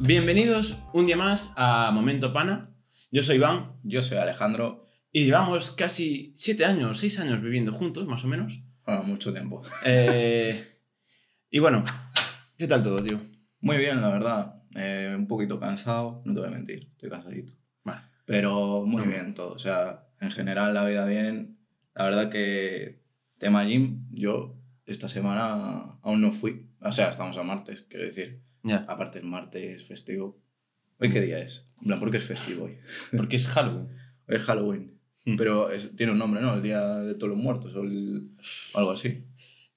Bienvenidos un día más a Momento Pana. Yo soy Iván Yo soy Alejandro. y llevamos casi siete años, seis años viviendo juntos, más o menos. Bueno, mucho tiempo. Eh, y bueno, ¿qué tal todo, tío? Muy bien, la verdad. Eh, un poquito cansado, no te voy a mentir, estoy cansadito. Vale. Pero muy No. bien todo. O sea, en general la vida bien. La verdad que tema gym, yo esta semana aún no fui. O sea, estamos a martes, quiero decir. Ya, Aparte el martes festivo. ¿Hoy qué día es? En plan, ¿por qué es festivo hoy? porque es Halloween. Hoy es Halloween. Mm. Pero es- tiene un nombre, ¿no? El Día de Todos los Muertos o el- algo así.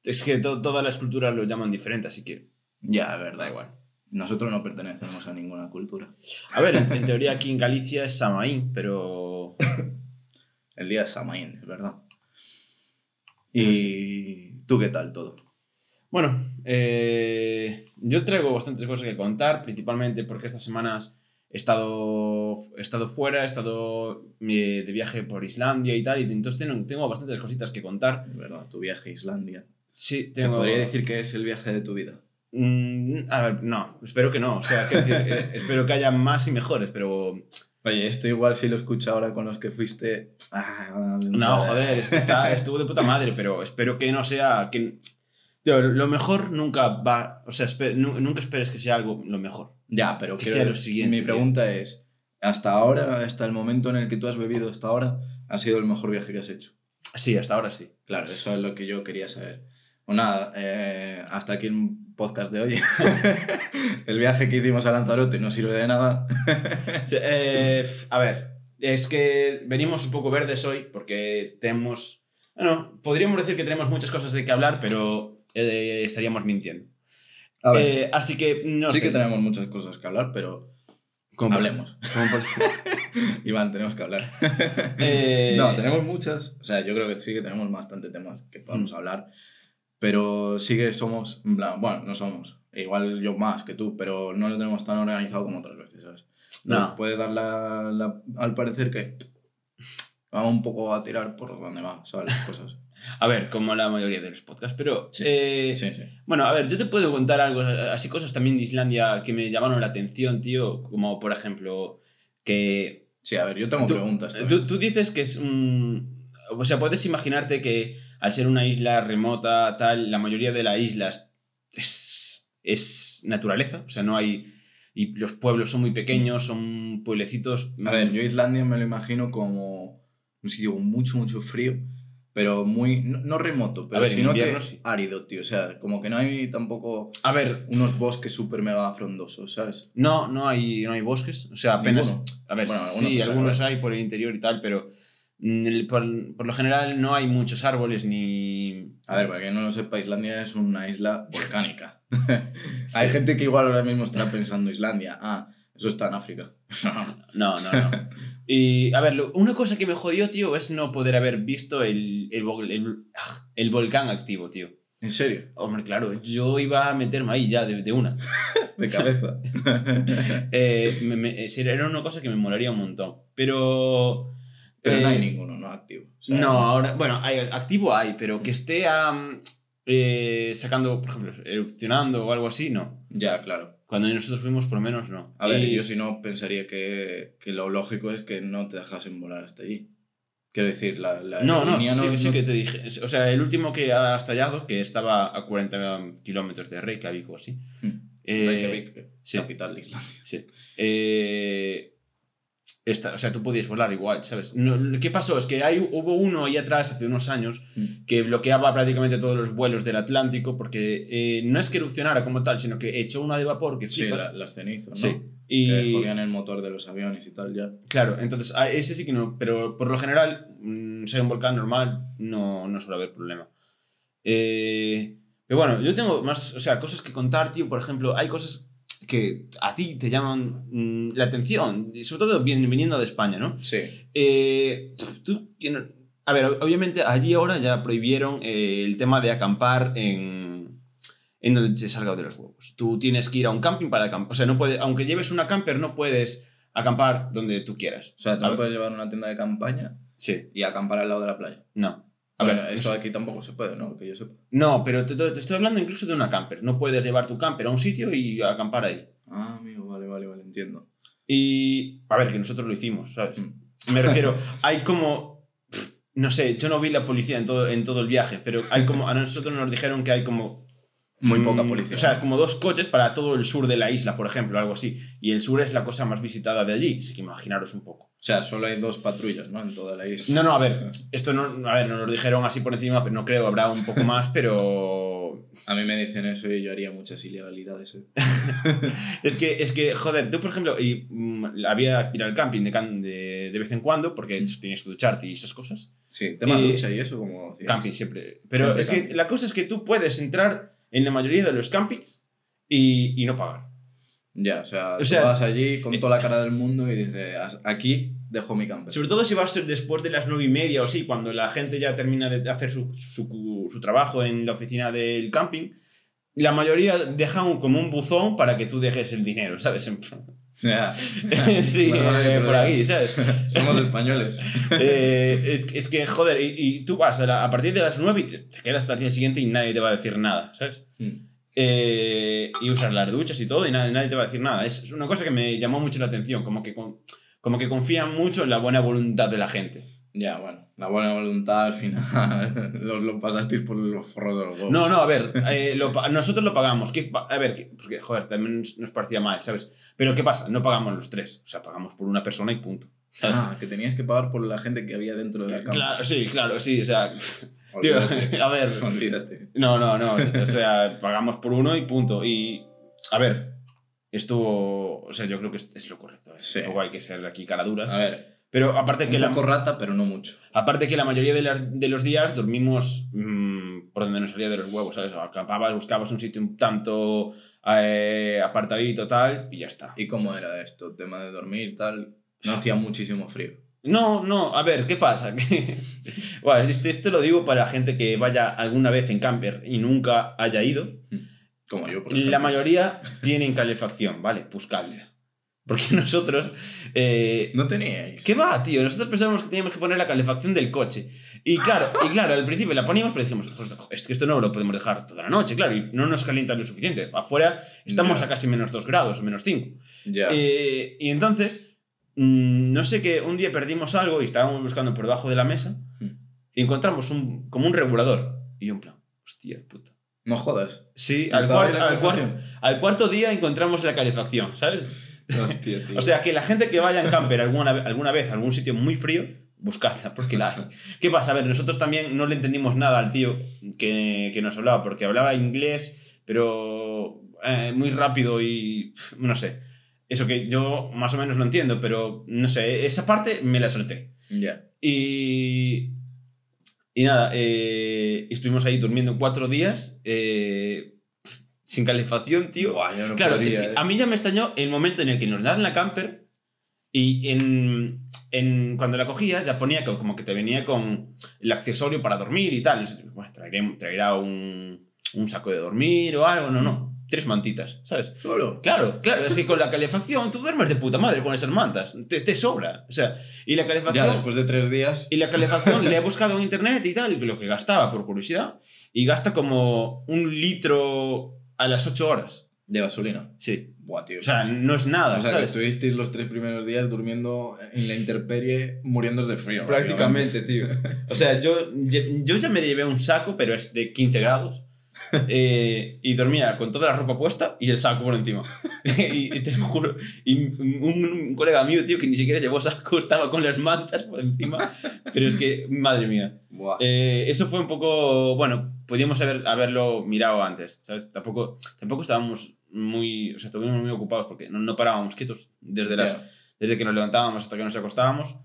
Es que to- todas las culturas lo llaman diferente, así que Ya, es verdad. da igual. Nosotros no pertenecemos a ninguna cultura. A ver, en, en teoría aquí en Galicia es Samaín, pero... El día de Samaín, es verdad. ¿Y tú qué tal todo? Bueno, eh, yo traigo bastantes cosas que contar, principalmente porque estas semanas he estado, he estado fuera, he estado eh, de viaje por Islandia y tal, y entonces tengo, tengo bastantes cositas que contar. Es verdad, tu viaje a Islandia. Sí, ¿Te tengo... podría decir que es el viaje de tu vida? Mm, a ver, no, espero que no. O sea, quiero decir, eh, espero que haya más y mejores, pero. Oye, esto igual si lo escucho ahora con los que fuiste... Ah, No, joder, está, estuvo de puta madre, pero espero que no sea. Que... Tío, lo mejor nunca va. O sea, nunca esperes que sea algo lo mejor. Ya, pero Que sea lo siguiente, mi tío. pregunta es, hasta ahora, hasta el momento en el que tú has bebido hasta ahora, ha sido el mejor viaje que has hecho. Sí, hasta ahora sí. Claro, eso es lo que yo quería saber. Pues nada, eh, hasta aquí el podcast de hoy. el viaje que hicimos a Lanzarote no sirve de nada. Eh, a ver, es que venimos un poco verdes hoy porque tenemos. Bueno, podríamos decir que tenemos muchas cosas de que hablar, pero eh, estaríamos mintiendo. A ver, Eh, así que no sí sé. que tenemos muchas cosas que hablar, pero por- hablemos. por- Iván, tenemos que hablar. Eh, No, tenemos muchas. O sea, yo creo que sí que tenemos bastante temas que podemos Mm. hablar. Pero sí que somos, en plan, bueno, no somos. Igual yo más que tú, pero no lo tenemos tan organizado como otras veces, ¿sabes? No. Nos Puede dar la, la- al parecer que vamos un poco a tirar por donde va, ¿sabes? Las cosas. A ver, como la mayoría de los podcasts, pero... Sí, eh, Sí, sí. Bueno, a ver, yo te puedo contar algo, así cosas también de Islandia que me llamaron la atención, tío, como por ejemplo que... Sí, a ver, yo tengo tú, preguntas. tú, tú dices que es un... O sea, puedes imaginarte que al ser una isla remota, tal, la mayoría de las islas es, es naturaleza, o sea, no hay... Y los pueblos son muy pequeños, son pueblecitos... A ver, yo Islandia me lo imagino como un sitio con mucho, mucho frío, pero muy, no, no remoto, pero ver, sino que sí. árido, tío. O sea, como que no hay tampoco A ver, unos bosques súper mega frondosos, ¿sabes? no, no hay, no hay bosques, o sea, apenas... Ninguno. A ver, Bueno, sí, algunos hay por el interior y tal, pero mm, por, por lo general no hay muchos árboles ni... A ver, para que no lo sepa, Islandia es una isla volcánica. Sí. Hay gente que igual ahora mismo está pensando Islandia, ah, eso está en África. No, no, no. Y, a ver, lo- una cosa que me jodió, tío, es no poder haber visto el, el, ah, el volcán activo, tío. ¿En serio? Hombre, claro, yo iba a meterme ahí ya de, de una. De cabeza. Eh, me- me- era una cosa que me molaría un montón. Pero... Pero no eh, hay ninguno, ¿no? Activo. O sea, No, ahora, bueno, hay, activo hay, pero que esté am, eh, sacando, por ejemplo, erupcionando o algo así, no. Ya, claro. Cuando nosotros fuimos, por lo menos, no. A ver, Y- yo si no pensaría que, que lo lógico es que no te dejasen volar hasta allí. Quiero decir, la, la No, no, sí, no- que te dije. O sea, el último que ha estallado, que estaba a 40 kilómetros de Reykjavik o así. Mm. eh, Reykjavik, sí. capital de Islandia. Sí. Eh, esta- o sea, tú podías volar igual, ¿sabes? No, ¿Qué pasó? Es que hay, hubo uno ahí atrás, hace unos años, Mm. que bloqueaba prácticamente todos los vuelos del Atlántico porque eh, no es que erupcionara como tal, sino que echó una de vapor que Sí, flipas. la- las cenizas, ¿no? Sí. Que Y jodían el motor de los aviones y tal, ya. claro, entonces a ese sí que no, pero por lo general, mm, ser un volcán normal no, no suele haber problema. Eh, pero bueno, yo tengo más, o sea, cosas que contar, tío. Por ejemplo, hay cosas que a ti te llaman mm, la atención, y sobre todo viniendo de España, ¿no? Sí. Eh, tú, a ver, obviamente allí ahora ya prohibieron eh, el tema de acampar en, en donde te salga de los huevos. Tú tienes que ir a un camping para acampar. O sea, no puede, aunque lleves una camper, no puedes acampar donde tú quieras. O sea, tú no puedes llevar una tienda de campaña Sí, y acampar al lado de la playa. no. A Bueno, ver, esto es- aquí tampoco se puede, ¿no? Que yo sepa. no, pero te, te- estoy hablando incluso de una camper. No puedes llevar tu camper a un sitio y acampar ahí. Ah, amigo, vale, vale, vale, entiendo. Y, a ver, que nosotros lo hicimos, ¿sabes? Mm. Me refiero, hay como, pff, no sé, yo no vi la policía en todo, en todo el viaje, pero hay como, a nosotros nos dijeron que hay como... Muy mm, poca policía. O sea, como dos coches para todo el sur de la isla, por ejemplo, algo así. Y el sur es la cosa más visitada de allí, así que imaginaros un poco. O sea, solo hay dos patrullas, ¿no? En toda la isla. No, no, a ver, esto no, a ver, nos lo dijeron así por encima, pero no creo, habrá un poco más, pero A mí me dicen eso y yo haría muchas ilegalidades. ¿eh? Es que, es que, joder, tú, por ejemplo, y, mm, había que ir al camping de, can- de, de vez en cuando, porque tienes que ducharte y esas cosas. Sí, tema Y- ducha y eso, como decías. Camping siempre. Pero Siempre es que camping. la cosa es que tú puedes entrar en la mayoría de los campings y, y no pagar. Ya, o sea, O tú sea- vas allí con toda la cara del mundo y dices, "As- aquí dejo mi camper. Sobre todo si vas a ser después de las nueve y media o sí, cuando la gente ya termina de hacer su, su, su trabajo en la oficina del camping. La mayoría dejan como un buzón para que tú dejes el dinero, ¿sabes? Ya. sí, Bueno, eh, por aquí, ¿sabes? Somos españoles. Eh, es, es que, joder, y, y tú vas a, la- a partir de las 9 y te, te quedas hasta el día siguiente y nadie te va a decir nada, ¿sabes? Mm. Eh, y usas las duchas y todo y nadie, nadie te va a decir nada. Es, es una cosa que me llamó mucho la atención, como que, con- como que confían mucho en la buena voluntad de la gente. Ya, bueno, la buena voluntad al final lo, lo pasasteis por los forros de los huevos. No, no, a ver, eh, lo nosotros lo pagamos. ¿Qué a ver, que- porque, joder, también nos- nos parecía mal, ¿sabes? Pero ¿qué pasa? No pagamos los tres, o sea, pagamos por una persona y punto. ¿sabes? Ah, que tenías que pagar por la gente que había dentro de la cama. Claro, sí, claro, sí, o sea, tío, a ver, Olvídate. No, no, no. O sea, pagamos por uno y punto. Y, a ver, estuvo. O sea, yo creo que es, es lo correcto. ¿eh? Sí. Tampoco hay que ser aquí caraduras. A ver, Pero aparte que, un la, poco rata, pero no mucho. aparte que la mayoría de los días dormimos mm, por donde nos salía de los huevos, ¿sabes? Acampabas, buscabas un sitio un tanto eh, apartadito, tal, y ya está. ¿Y cómo era esto? Tema de dormir, tal. No hacía muchísimo frío. No, no, a ver, ¿qué pasa? Bueno, esto, esto lo digo para la gente que vaya alguna vez en camper y nunca haya ido. Como yo, por La ejemplo. mayoría tienen calefacción, ¿vale? Buscadla. Porque nosotros. eh, No teníais. ¿Qué va, tío? Nosotros pensábamos que teníamos que poner la calefacción del coche. Y claro, y claro al principio la poníamos, pero dijimos, "Pues, es que esto no lo podemos dejar toda la noche, claro, y no nos calienta lo suficiente. Afuera estamos a casi menos 2 grados, o menos 5. Ya. Eh, y entonces, mm, no sé qué, un día perdimos algo y estábamos buscando por debajo de la mesa Hmm. y encontramos un, como un regulador. Y yo en plan, hostia puta. No jodas. Sí, al, ¿Estaba ahí cuar- la al cuarto, calefacción? al cuarto día encontramos la calefacción, ¿sabes? Hostia, tío. O sea, que la gente que vaya en camper alguna, alguna vez a algún sitio muy frío, buscadla, porque la hay. ¿Qué pasa? A ver, nosotros también no le entendimos nada al tío que, que nos hablaba, porque hablaba inglés, pero eh, muy rápido y no sé. Eso que yo más o menos lo entiendo, pero no sé, esa parte me la salté. Ya. Y, y nada, eh, estuvimos ahí durmiendo cuatro días, eh, sin calefacción, tío. No Claro, podría, eh. a mí ya me extrañó el momento en el que nos dan la camper y en, en- cuando la cogía ya ponía como que te venía con el accesorio para dormir y tal. Bueno, traeré- traerá un, un saco de dormir o algo, no, no. Tres mantitas, ¿sabes? Solo. Claro, claro, es que con la calefacción tú duermes de puta madre con esas mantas, te, te sobra. O sea, y la calefacción... Ya después de tres días. Y la calefacción le he buscado en internet y tal, lo que gastaba por curiosidad. Y gasta como un litro a las 8 horas. De gasolina. Sí. Buah, tío. O sea, no es nada, O sea, que ¿sabes? estuvisteis los tres primeros días durmiendo en la intemperie, muriéndose de frío. Prácticamente, tío. O sea, yo, yo ya me llevé un saco, pero es de 15 grados. eh, y dormía con toda la ropa puesta y el saco por encima. y, y te lo juro, y un, un colega mío, tío, que ni siquiera llevó saco, estaba con las mantas por encima. Pero es que, madre mía. Eh, eso fue un poco, bueno, podíamos haber, haberlo mirado antes, ¿sabes? Tampoco, tampoco estábamos muy, o sea, estuvimos muy ocupados porque no, no parábamos quietos desde, las, Ya. desde que nos levantábamos hasta que nos acostábamos.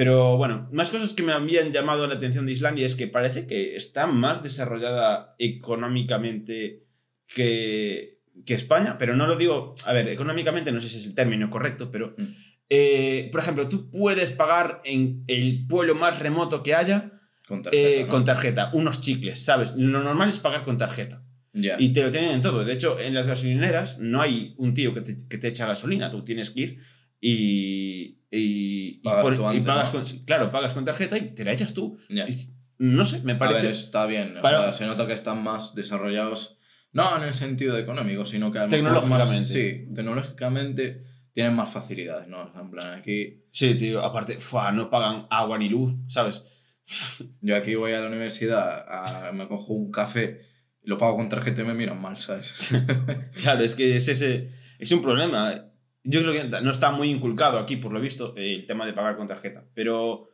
Pero bueno, más cosas que me habían llamado la atención de Islandia es que parece que está más desarrollada económicamente que, que España, pero no lo digo, a ver, económicamente no sé si es el término correcto, pero, Mm. eh, por ejemplo, tú puedes pagar en el pueblo más remoto que haya Con tarjeta. eh, ¿no? con tarjeta, unos chicles, ¿sabes? Lo normal es pagar con tarjeta. Ya. Y te lo tienen en todo. De hecho, en las gasolineras no hay un tío que te, que te echa gasolina. Tú tienes que ir y. y, y Pagas tú y pagas ¿no? con, claro, pagas con tarjeta y te la echas tú. Ya. Y no sé, me A parece. ver, está bien. O Para- sea, se nota que están más desarrollados. No en el sentido económico, sino que a Tecnológicamente. más- sí, tecnológicamente. tienen más facilidades, ¿no? En plan, aquí, Sí, tío, aparte, fua, no pagan agua ni luz, ¿sabes? yo aquí voy a la universidad, a- me cojo un café lo pago con tarjeta y me miran mal, ¿sabes? Claro, es que es, ese, es un problema. Yo creo que no está muy inculcado aquí, por lo visto, el tema de pagar con tarjeta. Pero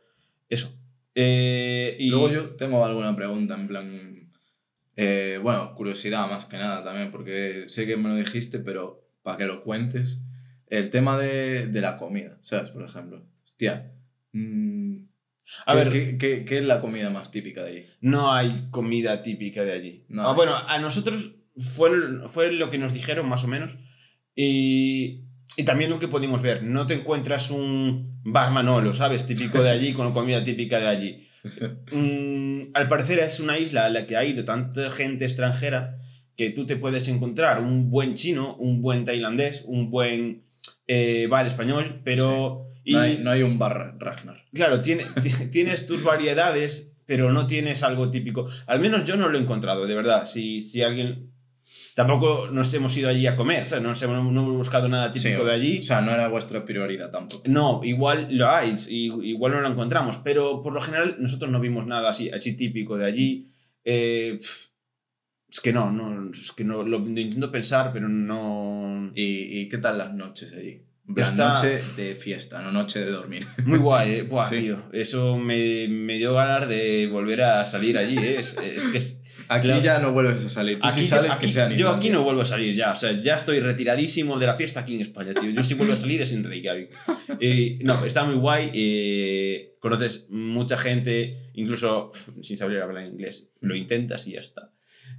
eso. Eh, y Luego yo tengo alguna pregunta, en plan, eh, bueno, curiosidad más que nada también, porque sé que me lo dijiste, pero para que lo cuentes, el tema de, de la comida, ¿sabes? Por ejemplo, hostia, mm, A ¿qué, ver. ¿qué, qué, qué es la comida más típica de allí? no hay comida típica de allí. No Ah, bueno, a nosotros fue, fue lo que nos dijeron más o menos. Y, y también lo que pudimos ver. No te encuentras un bar Manolo, ¿sabes? Típico de allí con comida típica de allí. Al parecer es una isla a la que ha ido tanta gente extranjera que tú te puedes encontrar un buen chino, un buen tailandés, un buen eh, bar español, pero... y- No, hay, no hay un bar Ragnar. Claro, tiene, ti- tienes tus variedades, pero no tienes algo típico. Al menos yo no lo he encontrado, de verdad. Si, si alguien... Tampoco nos hemos ido allí a comer, nos hemos, no hemos buscado nada típico Sí, de allí. O sea, no era vuestra prioridad tampoco. No, igual lo hay, igual no lo encontramos, pero por lo general nosotros no vimos nada así, así típico de allí. Eh, es que no, no, es que no, lo, lo intento pensar, pero no... ¿Y, y qué tal las noches allí? En plan, Está- noche de fiesta, no noche de dormir. Muy guay, eh. Buah, Sí. tío. Eso me, me dio ganas de volver a salir allí, eh. Es, es que... es- Aquí Claro. ya no vuelves a salir. Tú Aquí, sí sales aquí- que sea en yo aquí no vuelvo a salir ya, o sea, ya estoy retiradísimo de la fiesta aquí en España, tío. Yo si vuelvo a salir es en Reykjavik. Eh, no, está muy guay, eh, conoces mucha gente, incluso sin saber hablar inglés, lo intentas y ya está.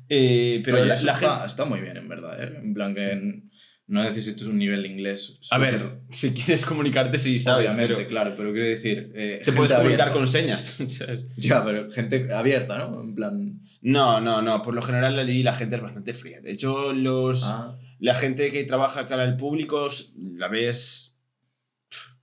Eh, pero Oye, la, la está, gente... está muy bien, en verdad. ¿eh? En plan que n- no necesitas un nivel de inglés. A ver, si quieres comunicarte, sí, ¿sabes? obviamente, Pero claro, pero quiero decir. eh, te puedes comunicar abierta. con señas. Ya, pero gente abierta, ¿no? En plan. No, no, no, por lo general allí la gente es bastante fría. De hecho, los... Ah, La gente que trabaja cara al público, la ves.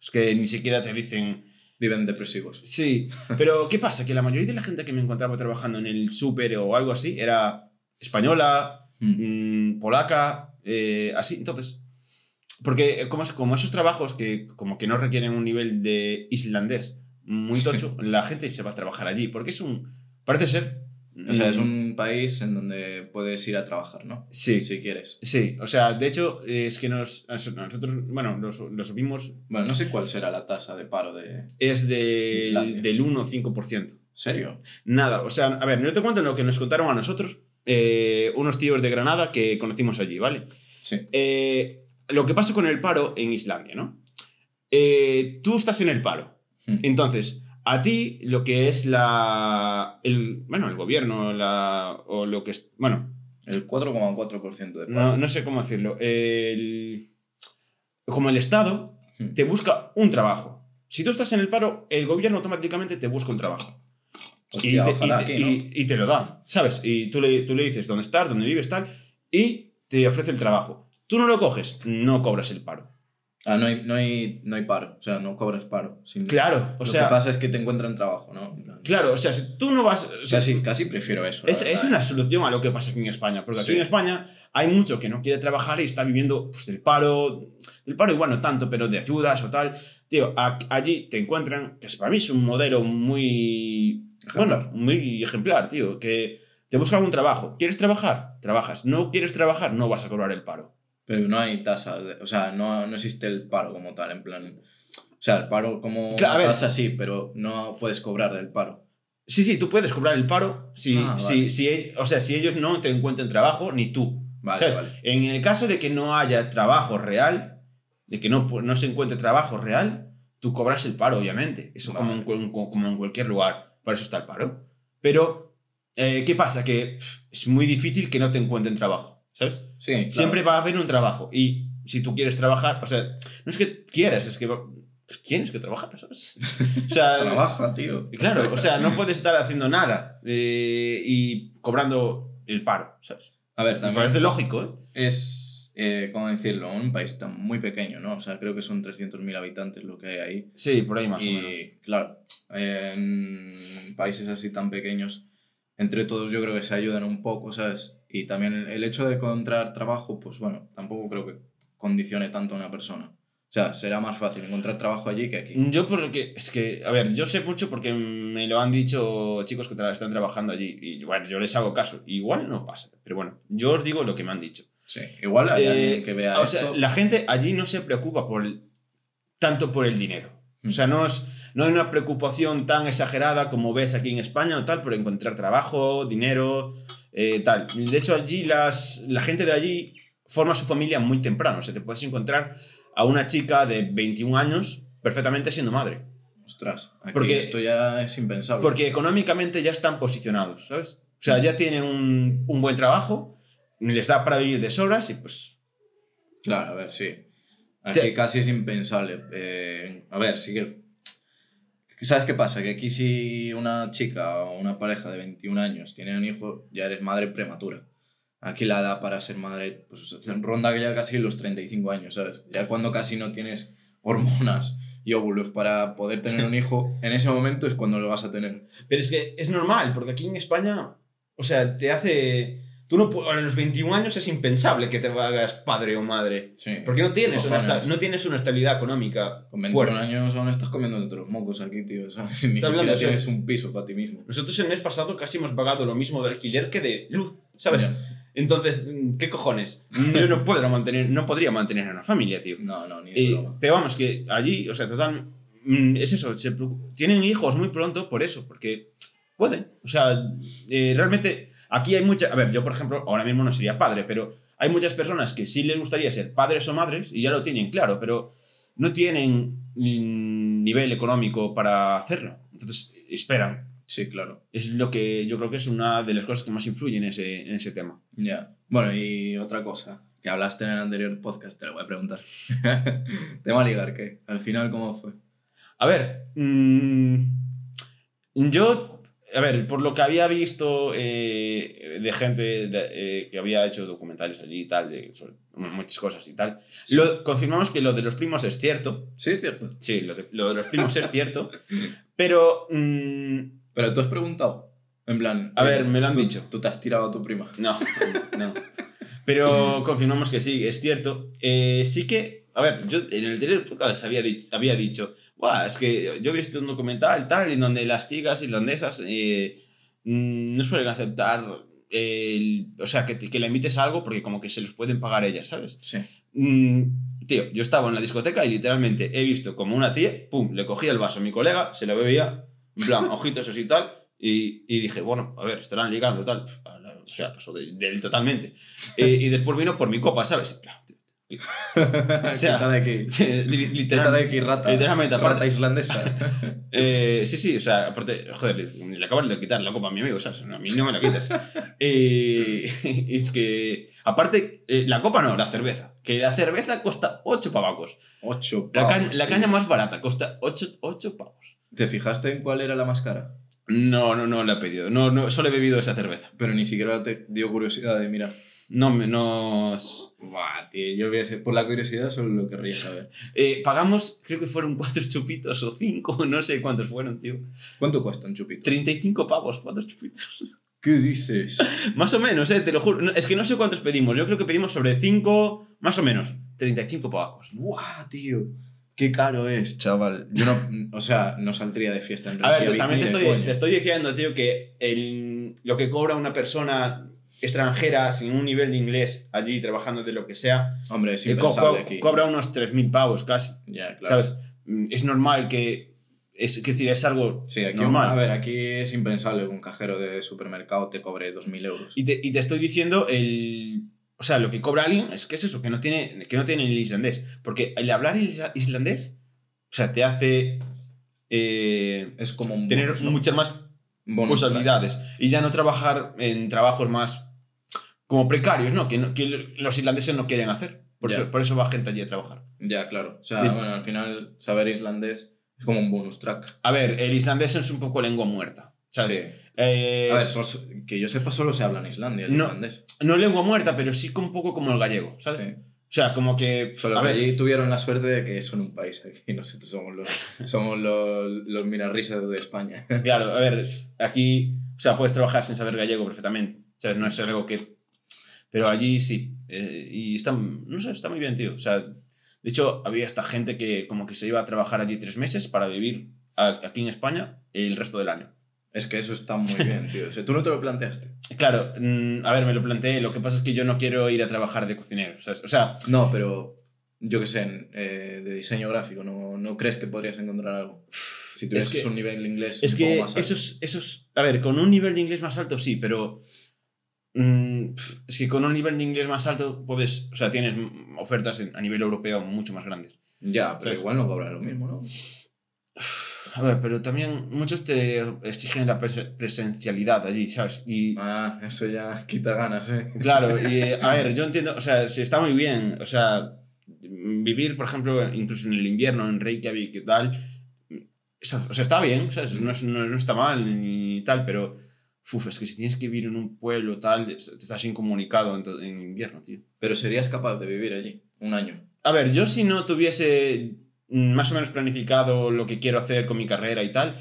Es que ni siquiera te dicen. viven depresivos. Sí, pero ¿qué pasa? Que la mayoría de la gente que me encontraba trabajando en el súper o algo así era española, Mm. mm, polaca, eh, así. Entonces, porque como, es- como esos trabajos que como que no requieren un nivel de islandés muy tocho, la gente se va a trabajar allí, porque es un... Parece ser... O sea, es mm, un país en donde puedes ir a trabajar, ¿no? Sí, Si quieres. sí, o sea, de hecho es que nos, nosotros, bueno, lo, lo subimos Bueno, no sé cuál será la tasa de paro de. es de- Islandia. del 1 o 5%. ¿Serio? Nada, o sea, a ver, no te cuento lo que nos contaron a nosotros, eh, unos tíos de Granada que conocimos allí, ¿vale? Sí. Eh, lo que pasa con el paro en Islandia, ¿no? Eh, tú estás en el paro, Mm. entonces, a ti lo que es la... El, bueno, el gobierno, la, o lo que es... Bueno, El 4,4% de paro. no, no sé cómo decirlo. El, como el Estado Mm. te busca un trabajo. Si tú estás en el paro, el gobierno automáticamente te busca un trabajo. Hostia, y, te, ojalá y te- que no. y- y te lo da, ¿sabes? Y tú le, tú le dices dónde estás, dónde vives, tal, y te ofrece el trabajo. Tú no lo coges, no cobras el paro. Ah, no hay, no, hay, no hay paro. O sea, no cobras paro. Sin- Claro, o Lo sea, que pasa es que te encuentran trabajo, ¿no? Claro, o sea, si tú no vas... o sea, Casi, casi prefiero eso. es, es ¿eh? una solución a lo que pasa aquí en España, porque aquí en España hay mucho que no quiere trabajar y está viviendo pues, del paro, del paro igual no tanto, pero de ayudas o tal. Tío, a- allí te encuentran, que para mí es un modelo muy. Bueno, muy ejemplar, tío, que te buscan un trabajo. ¿Quieres trabajar? Trabajas. ¿No quieres trabajar? No vas a cobrar el paro. Pero no hay tasa. o sea, no, no existe el paro como tal, en plan. O sea, el paro como Claro, tasa sí, pero no puedes cobrar del paro. Sí, sí, tú puedes cobrar el paro si, Ah, si, vale. si e- o sea, si ellos no te encuentran trabajo, ni tú. Vale, ¿Sabes? vale. En el caso de que no haya trabajo real, de que no, no se encuentre trabajo real, tú cobras el paro, obviamente. Eso como, en, como en cualquier lugar. Por eso está el paro. Pero, eh, ¿qué pasa? Que es muy difícil que no te encuentren trabajo, ¿sabes? Sí, claro. Siempre va a haber un trabajo. Y si tú quieres trabajar, o sea, no es que quieras, es que pues tienes que trabajar, ¿sabes? O sea, Trabaja, tío. Claro, o sea, no puedes estar haciendo nada eh, y cobrando el paro, ¿sabes? A ver, Me también. parece lógico, ¿eh? Es, eh, ¿cómo decirlo? Un país tan muy pequeño, ¿no? O sea, creo que son 300.000 habitantes lo que hay ahí. Sí, por ahí más y, o menos. claro, en países así tan pequeños, entre todos yo creo que se ayudan un poco, ¿sabes? Y también el, hecho de encontrar trabajo, pues bueno, tampoco creo que condicione tanto a una persona. O sea, será más fácil encontrar trabajo allí que aquí. Yo por lo que, es que, a ver, yo sé mucho porque me lo han dicho chicos que tra- están trabajando allí y bueno, yo les hago caso. Igual no pasa, pero bueno, yo os digo lo que me han dicho. Sí. Igual hay Eh, alguien que vea o esto. sea, la gente allí no se preocupa por el- tanto por el dinero. O sea, no, es, no hay una preocupación tan exagerada como ves aquí en España o tal por encontrar trabajo, dinero, eh, tal. De hecho, allí las, la gente de allí forma su familia muy temprano. O sea, te puedes encontrar a una chica de 21 años perfectamente siendo madre. Ostras, aquí Porque- esto ya es impensable. Porque económicamente ya están posicionados, ¿sabes? O sea, ya tienen un, un buen trabajo, les da para vivir de sobras y pues... Claro, a ver, sí. Aquí casi es impensable. Eh, a ver, sí que... ¿Sabes qué pasa? Que aquí si una chica o una pareja de 21 años tiene un hijo, ya eres madre prematura. Aquí la edad para ser madre pues, ronda ya casi los 35 años, ¿sabes? Ya cuando casi no tienes hormonas y óvulos para poder tener un hijo, en ese momento es cuando lo vas a tener. Pero es que es normal, porque aquí en España, o sea, te hace... Tú no, a los 21 años es impensable que te hagas padre o madre. Sí. Porque no tienes, una, esta- no tienes una estabilidad económica Con 21 fuerte. años aún estás comiendo de los mocos aquí, tío. ¿sabes? Ni siquiera tienes un piso para ti mismo. Nosotros el mes pasado casi hemos pagado lo mismo de alquiler que de luz, ¿sabes? Entonces, ¿qué cojones? Yo no, puedo mantener, no podría mantener a una familia, tío. No, no, ni de Eh, pero vamos, que allí, o sea, total, mm, es eso, se tienen hijos muy pronto por eso, porque pueden. O sea, eh, realmente aquí hay mucha, a ver, yo por ejemplo, ahora mismo no sería padre, pero hay muchas personas que sí les gustaría ser padres o madres y ya lo tienen claro, pero no tienen mm, nivel económico para hacerlo. Entonces, esperan. Sí, claro. Es lo que yo creo que es una de las cosas que más influye en ese, en ese tema. Ya. Bueno, y otra cosa que hablaste en el anterior podcast, te lo voy a preguntar. Tema ligar, ¿qué? Al final, ¿cómo fue? A ver, mm, yo, a ver, por lo que había visto eh, de gente de- eh, que había hecho documentales allí y tal, de sobre muchas cosas y tal, Sí. lo, confirmamos que lo de los primos es cierto. Sí, es cierto. Sí, lo de, lo de los primos es cierto. Pero, mm, Pero tú has preguntado. En plan. A ver, me lo han tú- dicho. Tú te has tirado a tu prima. no, no. Pero confirmamos que sí, es cierto. Eh, sí que, a ver, yo en el podcast había, había dicho, Buah, es que yo he visto un documental tal, en donde las chicas irlandesas eh, mm, no suelen aceptar, el, o sea, que, que le invites a algo porque como que se los pueden pagar ellas, ¿sabes? Sí. Mm, tío, yo estaba en la discoteca y literalmente he visto como una tía, pum, le cogía el vaso a mi colega, se lo bebía, en plan, ojitos así y tal, y, y dije, bueno, a ver, estarán ligando tal. O sea, pasó de, de él totalmente. Eh, y después vino por mi copa, ¿sabes? En plan, o sea, de aquí. li- Quita de literalmente. aquí, rata. literalmente, Rata aparte- islandesa. Eh, sí, sí, o sea, aparte, joder, le, le de quitar la copa a mi amigo, ¿sabes? No, a mí no me la quitas. Eh, es que, aparte, eh, la copa no, la cerveza. Que la cerveza cuesta 8 pavacos. Ocho La, pavos, caña, la caña más barata cuesta 8, pavos. ¿Te fijaste en cuál era la más cara? No, no, no la he pedido. No, no, solo he bebido esa cerveza. Pero ni siquiera te dio curiosidad de mirar. No, no. Buah, tío, yo hubiese, por la curiosidad solo lo querría saber. Eh, pagamos, creo que fueron 4 chupitos o 5, no sé cuántos fueron, tío. ¿Cuánto cuesta un chupito? 35 pavos, 4 chupitos. ¿Qué dices? Más o menos, eh, te lo juro. No, es que no sé cuántos pedimos. Yo creo que pedimos sobre 5, más o menos. 35 pavacos. Buah, tío. Qué caro es, chaval. Yo no, o sea, no saldría de fiesta en A ver, también te estoy, te estoy diciendo, tío, que el, lo que cobra una persona extranjera sin un nivel de inglés allí trabajando de lo que sea, Hombre, es eh, co- impensable co- aquí. cobra unos 3.000 pavos casi. Claro. ¿Sabes? Mm, Es normal que. Es, quiero decir, es algo Sí, aquí, normal. a ver, aquí es impensable que un cajero de supermercado te cobre 2.000 euros. Y te, y te estoy diciendo el. O sea, lo que cobra alguien es que es eso, que no tiene, que no tiene el islandés. Porque el hablar isla- islandés, o sea, te hace eh, Es como un tener muchas más Bonus posibilidades. Y ya no trabajar en trabajos más como precarios, ¿no? Que, no- que los islandeses no quieren hacer. Por, eso, por eso va gente allí a trabajar. track. Ya, claro. O sea, bueno, al final saber islandés es como un bonus track. A ver, el islandés es un poco lengua muerta. ¿sabes? Sí. Eh, A ver, que yo sepa solo se habla en Islandia el No. islandés. no lengua muerta, pero sí un poco como el gallego, ¿sabes? Sí. O sea, como que. Solo a que ver, allí tuvieron la suerte de que son un país aquí. Nosotros somos los, somos los, los mirarrisas de España. Claro, a ver, aquí, o sea, puedes trabajar sin saber gallego perfectamente. O sea, no es algo que... Pero allí sí. Eh, y está, no sé, está muy bien, tío. O sea, De hecho, había esta gente que como que se iba a trabajar allí tres meses para vivir aquí en España el resto del año. Es que eso está muy bien, tío. O sea, tú no te lo planteaste. Claro, mm, a ver, me lo planteé. Lo que pasa es que yo no quiero ir a trabajar de cocinero, ¿sabes? O sea, No, pero yo qué sé, eh, de diseño gráfico, ¿no, ¿no crees que podrías encontrar algo? Si tuvieses que- un nivel de inglés es un poco que más alto. esos, esos... A ver, con un nivel de inglés más alto sí, pero... mm, es que con un nivel de inglés más alto puedes... O sea, tienes ofertas en- a nivel europeo mucho más grandes. Ya, pero ¿sabes? igual no cobran lo mismo, ¿no? A ver, pero también muchos te exigen la pres- presencialidad allí, ¿sabes? Y... Ah, eso ya quita ganas, ¿eh? Claro, y eh, a ver, yo entiendo, o sea, sí está muy bien, o sea, vivir, por ejemplo, incluso en el invierno, en Reykjavik y tal, o sea, está bien, ¿sabes? No, es- no, no está mal ni tal, pero, uf, es que si tienes que vivir en un pueblo tal, te estás incomunicado en, en invierno, tío. Pero serías capaz de vivir allí un año. A ver, yo si no tuviese mm, más o menos planificado lo que quiero hacer con mi carrera y tal,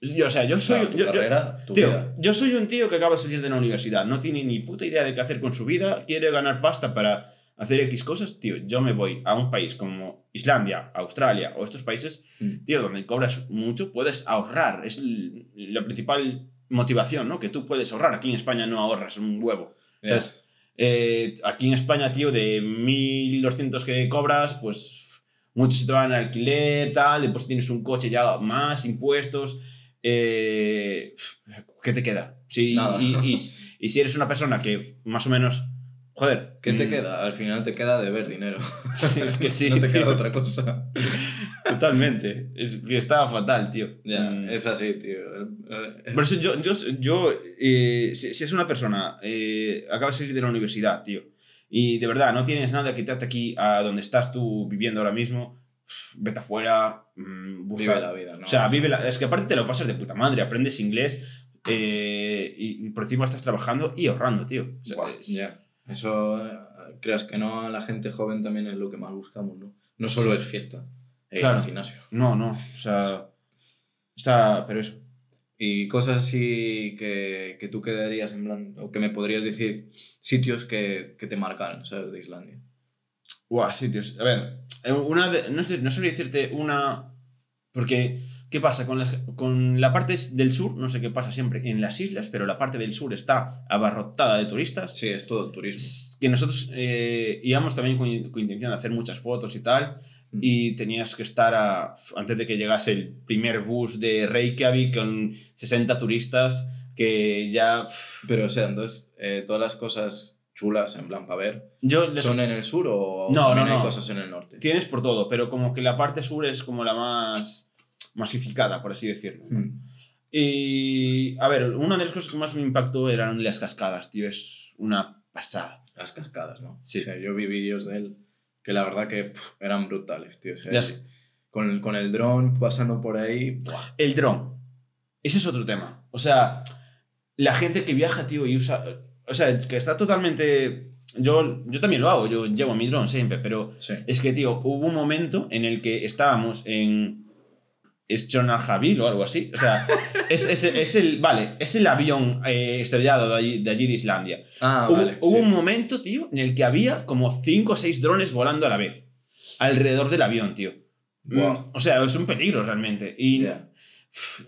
yo, o sea, yo soy... Claro, tu yo- yo- carrera, tu Tío, vida. yo soy un tío que acaba de salir de la universidad, no tiene ni puta idea de qué hacer con su vida, quiere ganar pasta para hacer X cosas, tío, yo me voy a un país como Islandia, Australia o estos países, Mm. tío, donde cobras mucho, puedes ahorrar, es la principal motivación, ¿no? Que tú puedes ahorrar, aquí en España no ahorras un huevo. ¿sabes? Eh, aquí en España, tío, de 1.200 que cobras, pues muchos se te van al alquiler, tal, después si tienes un coche ya más, impuestos. eh, ¿Qué te queda? Nada. y, y- y si eres una persona que más o menos... Joder. ¿Qué te mm, queda? Al final te queda deber dinero. Sí, es que sí, no te tío. queda otra cosa. Totalmente. Es que estaba fatal, tío. Ya, Mm. es así, tío. Por eso yo, yo, yo eh, si, si es una persona, eh, acaba de salir de la universidad, tío, y de verdad no tienes nada que te aquí a donde estás tú viviendo ahora mismo, vete afuera, mm, busca- Vive la vida, ¿no? O sea, vive la- Es que aparte te lo pasas de puta madre, aprendes inglés eh, y, por encima estás trabajando y ahorrando, tío. O sea, es-. Eso, eh, creas que no, la gente joven también es lo que más buscamos, ¿no? No solo Sí. es fiesta, e ir Claro. gimnasio. No, no, o sea, está, pero eso. Y cosas así que, que tú quedarías en plan, o que me podrías decir, sitios que, que te marcaron, ¿sabes? De Islandia. Guau, sitios. A ver, eh, una de- no, sé, no sabría decirte una. Porque, ¿qué pasa? Con la, con la parte del sur, no sé qué pasa siempre en las islas, pero la parte del sur está abarrotada de turistas. Sí, es todo turismo. Que nosotros eh, íbamos también con, con intención de hacer muchas fotos y tal. Y tenías que estar a, antes de que llegase el primer bus de Reykjavik con 60 turistas que ya. Pero, o sea, entonces, eh, todas las cosas chulas, en plan, para ver, Yo les- ¿son en el sur o No, también no, hay no. cosas en el norte? tienes por todo, pero como que la parte sur es como la más masificada, por así decirlo. Mm. Y, a ver, una de las cosas que más me impactó eran las cascadas, tío, es una pasada. Las cascadas, ¿no? Sí. O sea, yo vi vídeos de él que la verdad que pf, eran brutales, tío. O sea, con el, con el dron pasando por ahí, ¡buah! El dron, ese es otro tema. O sea, la gente que viaja, tío, y usa... O sea, que está totalmente... Yo, yo también lo hago, yo llevo mi dron siempre, pero Sí. es que, tío, hubo un momento en el que estábamos en... Es Jabil o algo así. O sea, es, es, es el... Vale, es el avión eh, estrellado de allí, de allí de Islandia. Ah, hubo vale. hubo sí. un momento, tío, en el que había como 5 o 6 drones volando a la vez. Alrededor del avión, tío. O sea, es un peligro realmente. Y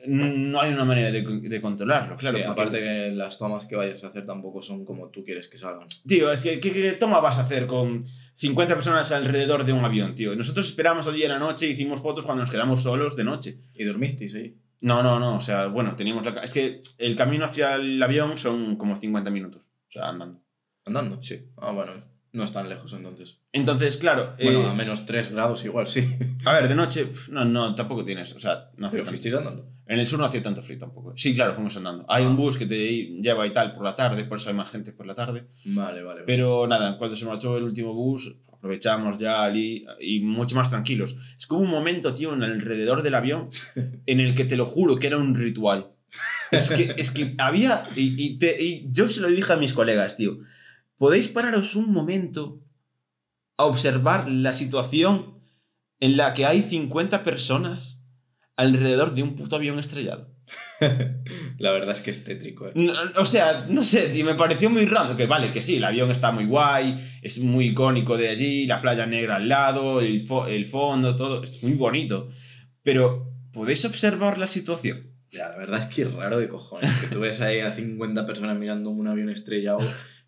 no hay una manera de, de controlarlo, claro. sí, aparte que las tomas que vayas a hacer tampoco son como tú quieres que salgan. Tío, es que ¿qué, qué toma vas a hacer con 50 personas alrededor de un avión, tío? Nosotros esperamos allí en la noche, hicimos fotos cuando nos quedamos solos de noche. ¿Y dormisteis ahí? No, no, no, o sea, bueno, teníamos la... Es que el camino hacia el avión son como 50 minutos, o sea, andando. ¿Andando? Sí. Ah, bueno, no es tan lejos entonces. Entonces, claro... Bueno, eh, a menos 3 grados igual, sí. a ver, de noche, no, no, tampoco tienes, o sea, no hace Pero fuisteis andando. En el sur no hacía tanto frío tampoco. Sí, claro, fuimos andando. Hay Ah. un bus que te lleva y tal por la tarde, por eso hay más gente por la tarde. Vale, vale. vale. Pero nada, cuando se marchó el último bus, aprovechamos ya y mucho más tranquilos. Es hubo un momento, tío, en el alrededor del avión en el que te lo juro que era un ritual. Es que, es que había. Y, y te- y yo se lo dije a mis colegas, tío. ¿Podéis pararos un momento a observar la situación en la que hay 50 personas alrededor de un puto avión estrellado. La verdad es que es tétrico, ¿eh? No, o sea, no sé, me pareció muy raro. Que vale, que sí, el avión está muy guay, es muy icónico de allí, la playa negra al lado, el, fo- el fondo, todo, es muy bonito. Pero, ¿podéis observar la situación? Ya, la verdad es que es raro de cojones. Que tú ves ahí a 50 personas mirando un avión estrellado.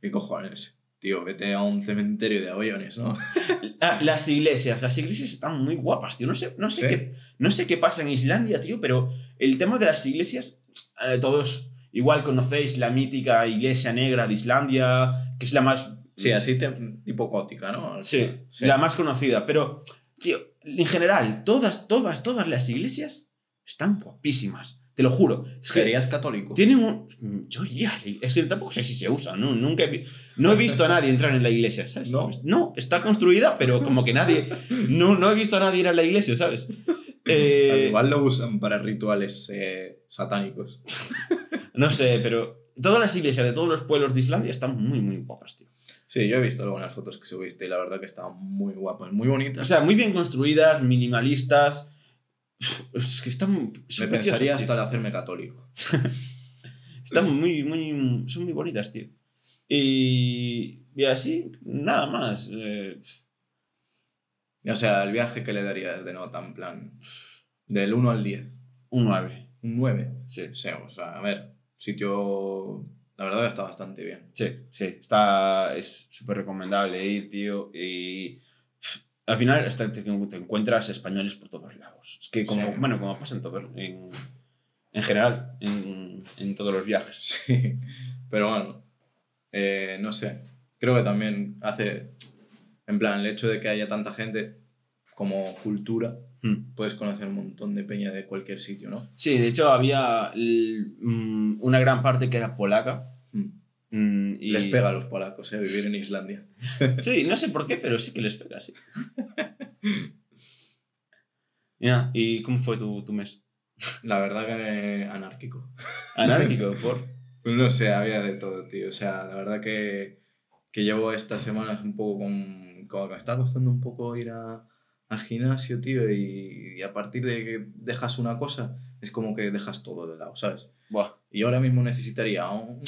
¿Qué cojones? Tío, vete a un cementerio de aviones, ¿no? Ah, las iglesias, las iglesias están muy guapas, tío. No sé, no sé, Sí. qué, no sé qué pasa en Islandia, tío, pero el tema de las iglesias, eh, todos igual conocéis la mítica iglesia negra de Islandia, que es la más... Sí, así te- tipo gótica, ¿no? Sí, la más conocida, pero, tío, en general, todas, todas, todas las iglesias están guapísimas, te lo juro. Es que ¿Serías católico? tienen un... Yo ya, es que tampoco sé si se usa, ¿no? Nunca he, no he visto a nadie entrar en la iglesia, ¿sabes? ¿No? está construida, pero como que nadie... No, no he visto a nadie ir a la iglesia, ¿sabes? Eh, igual lo usan para rituales eh, satánicos. no sé, pero todas las iglesias de todos los pueblos de Islandia están muy, muy guapas, tío. Sí, yo he visto algunas fotos que subiste y la verdad que estaban muy guapas, muy bonitas. O sea, muy bien construidas, minimalistas. Es que están... me son pensaría preciosas, tío. hasta el hacerme católico. Están muy, muy... Son muy bonitas, tío. Y... Y así, nada más. eh, O sea, el viaje que le darías de nota, en plan, del 1 al 10. un 9. Un 9. Sí. Sí, o sea, a ver, sitio, la verdad está bastante bien. Sí, sí, está, es súper recomendable ir, tío. Y al final hasta te, te encuentras españoles por todos lados. Es que como, Sí. bueno, como pasa en todo, en, en general, en, en todos los viajes. Sí, pero bueno, eh, no sé, creo que también hace, en plan, el hecho de que haya tanta gente como cultura, Hmm. puedes conocer un montón de peña de cualquier sitio, ¿no? Sí, de hecho había l- mm, una gran parte que era polaca. Mm. y... Les pega a los polacos, ¿eh? Vivir en Islandia. Sí, no sé por qué, pero sí que les pega, sí. Ya, ¿Y cómo fue tu, tu mes? La verdad que anárquico. Anárquico, por... Pues no sé, había de todo, tío. O sea, la verdad que, que llevo estas semanas un poco con... Como que me está costando un poco ir a, al gimnasio, tío, y, y a partir de que dejas una cosa, es como que dejas todo de lado, ¿sabes? Buah. Y ahora mismo necesitaría un,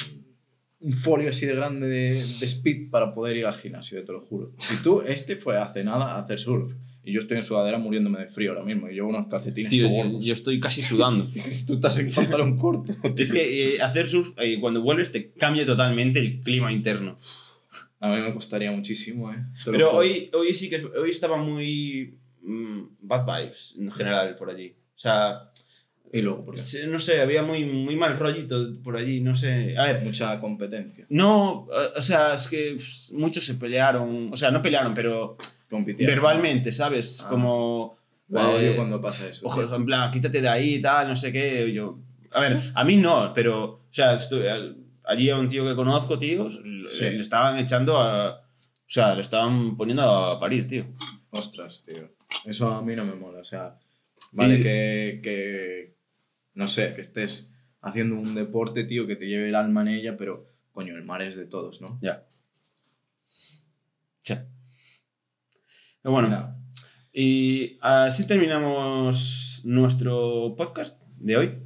un folio así de grande de, de speed para poder ir al gimnasio, te lo juro. Y tú, este fue hace nada a hacer surf. Y yo estoy en sudadera muriéndome de frío ahora mismo. Y llevo unos calcetines Tío, yo, estoy casi sudando. Tú estás en pantalón corto. Es que eh, hacer surf, eh, cuando vuelves, te cambia totalmente el clima interno. A mí me costaría muchísimo, ¿eh? Te Pero hoy, hoy sí que hoy estaba muy mm, bad vibes en general por allí. O sea, Y luego, porque se- no sé, había muy, muy mal rollito por allí, no sé. A ver, mucha competencia. no, eh, o sea, es que muchos se pelearon, o sea, no pelearon, pero Compitieron. verbalmente, ¿sabes? Ah. Como... Wow, eh, cuando pasa eso. Ojo, en plan, quítate de ahí, tal, no sé qué. Yo, a ver, a mí no, pero, o sea, estoy- al- allí a un tío que conozco, tío, le, Sí. le estaban echando a. O sea, le estaban poniendo a parir, tío. Ostras, tío. Eso a mí no me mola. O sea, vale Y- que, que. No sé, que estés haciendo un deporte, tío, que te lleve el alma en ella, pero. Coño, el mar es de todos, ¿no? Ya. Sí. Pero bueno, y así terminamos nuestro podcast de hoy.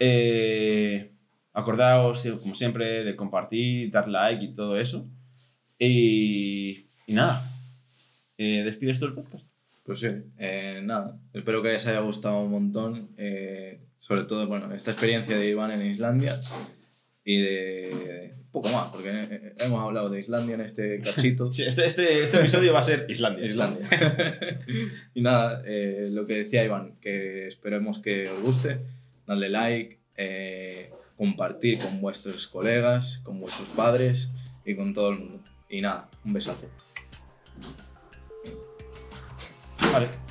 Eh, acordaos, como siempre, de compartir, dar like y todo eso. Y, y nada, eh, despides tú el podcast. Pues sí, eh, nada. Espero que os haya gustado un montón. eh, sobre todo, bueno, esta experiencia de Iván en Islandia y de. poco más, porque eh, hemos hablado de Islandia en este cachito. Sí, este, este, este episodio va a ser Islandia. Islandia. y nada, eh, lo que decía Iván, que esperemos que os guste, darle like, eh, compartir con vuestros colegas, con vuestros padres y con todo el mundo. Y nada, un besazo. Vale.